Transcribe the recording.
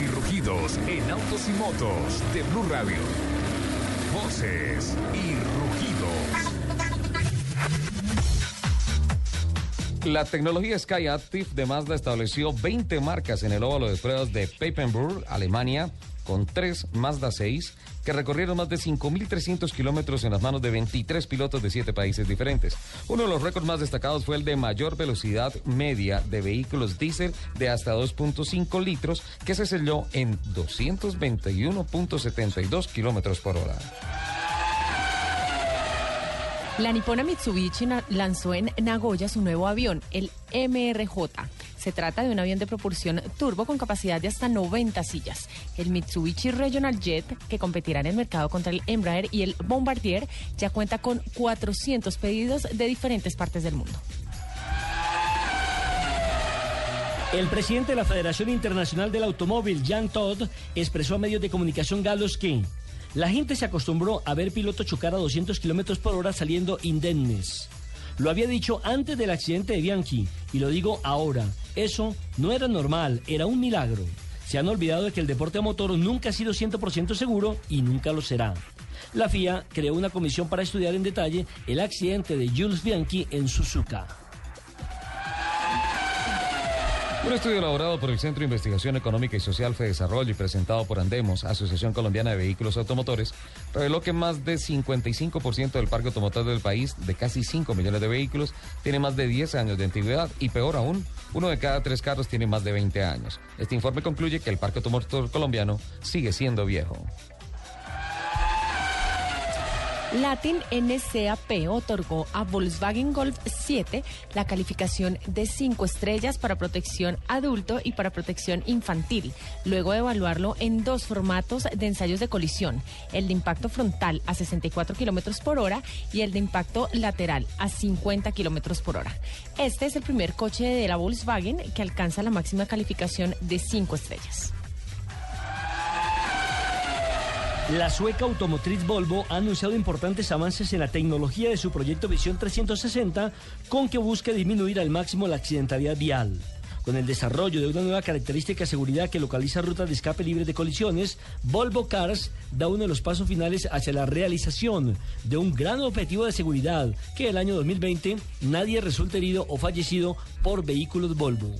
y rugidos en autos y motos de Blue Radio. Voces y rugidos. La tecnología Sky Active de Mazda estableció 20 marcas en el óvalo de pruebas de Papenburg, Alemania, con tres Mazda 6 que recorrieron más de 5.300 kilómetros en las manos de 23 pilotos de 7 países diferentes. Uno de los récords más destacados fue el de mayor velocidad media de vehículos diésel de hasta 2.5 litros, que se selló en 221.72 kilómetros por hora. La nipona Mitsubishi lanzó en Nagoya su nuevo avión, el MRJ. Se trata de un avión de propulsión turbo con capacidad de hasta 90 sillas. El Mitsubishi Regional Jet, que competirá en el mercado contra el Embraer y el Bombardier, ya cuenta con 400 pedidos de diferentes partes del mundo. El presidente de la Federación Internacional del Automóvil, Jan Todd, expresó a medios de comunicación galos que la gente se acostumbró a ver pilotos chocar a 200 kilómetros por hora saliendo indemnes. Lo había dicho antes del accidente de Bianchi y lo digo ahora. Eso no era normal, era un milagro. Se han olvidado de que el deporte a motor nunca ha sido 100% seguro y nunca lo será. La FIA creó una comisión para estudiar en detalle el accidente de Jules Bianchi en Suzuka. Un estudio elaborado por el Centro de Investigación Económica y Social Fe Desarrollo y presentado por Andemos, Asociación Colombiana de Vehículos Automotores, reveló que más de 55% del parque automotor del país, de casi 5 millones de vehículos, tiene más de 10 años de antigüedad y peor aún, uno de cada tres carros tiene más de 20 años. Este informe concluye que el parque automotor colombiano sigue siendo viejo. Latin NCAP otorgó a Volkswagen Golf 7 la calificación de 5 estrellas para protección adulto y para protección infantil, luego de evaluarlo en dos formatos de ensayos de colisión, el de impacto frontal a 64 kilómetros por hora y el de impacto lateral a 50 kilómetros por hora. Este es el primer coche de la Volkswagen que alcanza la máxima calificación de 5 estrellas. La sueca automotriz Volvo ha anunciado importantes avances en la tecnología de su proyecto Visión 360 con que busca disminuir al máximo la accidentalidad vial. Con el desarrollo de una nueva característica de seguridad que localiza rutas de escape libre de colisiones, Volvo Cars da uno de los pasos finales hacia la realización de un gran objetivo de seguridad, que el año 2020 nadie resulte herido o fallecido por vehículos Volvo.